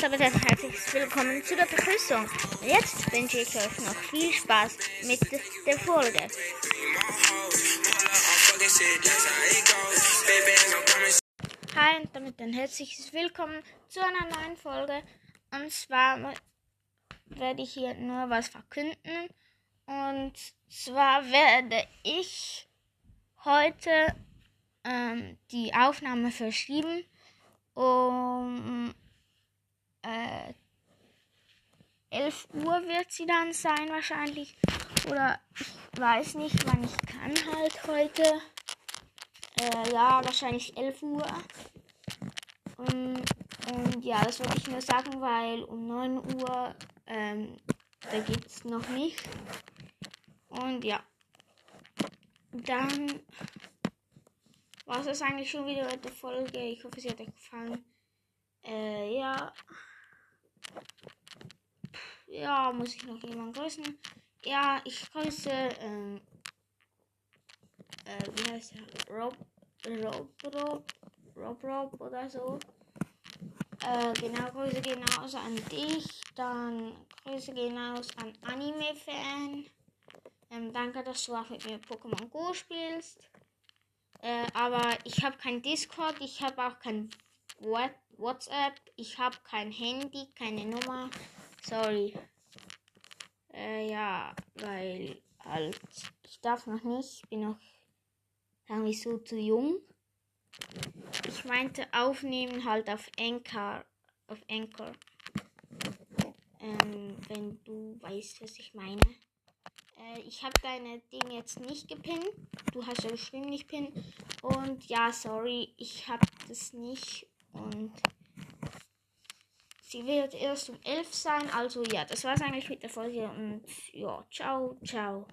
damit ein herzliches Willkommen zu der Begrüßung. Jetzt wünsche ich euch noch viel Spaß mit der Folge. Hi und damit ein herzliches Willkommen zu einer neuen Folge. Und zwar werde ich hier nur was verkünden. Und zwar werde ich heute ähm, die Aufnahme verschieben um äh, 11 Uhr wird sie dann sein wahrscheinlich. Oder ich weiß nicht, wann ich kann halt heute. Äh, ja, wahrscheinlich 11 Uhr. Und, und ja, das wollte ich nur sagen, weil um 9 Uhr, ähm, da es noch nicht. Und ja. Dann war es eigentlich schon wieder mit der Folge. Ich hoffe, sie hat euch gefallen. Äh, ja. Ja, muss ich noch jemanden grüßen? Ja, ich grüße, ähm, äh, wie heißt er? Rob, Rob, Rob, Rob, Rob oder so. Äh, genau, Grüße gehen aus an dich. Dann Grüße gehen aus an Anime-Fan. Ähm, danke, dass du auch mit mir Pokémon Go spielst. Äh, aber ich habe kein Discord, ich habe auch kein WhatsApp, ich habe kein Handy, keine Nummer. Sorry. Äh, ja, weil halt, ich darf noch nicht, ich bin noch, sagen wir so, zu jung. Ich meinte aufnehmen halt auf Anchor, auf Anchor. Ähm, wenn du weißt, was ich meine. Äh, ich habe deine Dinge jetzt nicht gepinnt. Du hast ja bestimmt nicht pin. Und ja, sorry, ich habe das nicht. Und Sie wird erst um 11 sein. Also ja, das war es eigentlich mit der Folge und ja, ciao, ciao.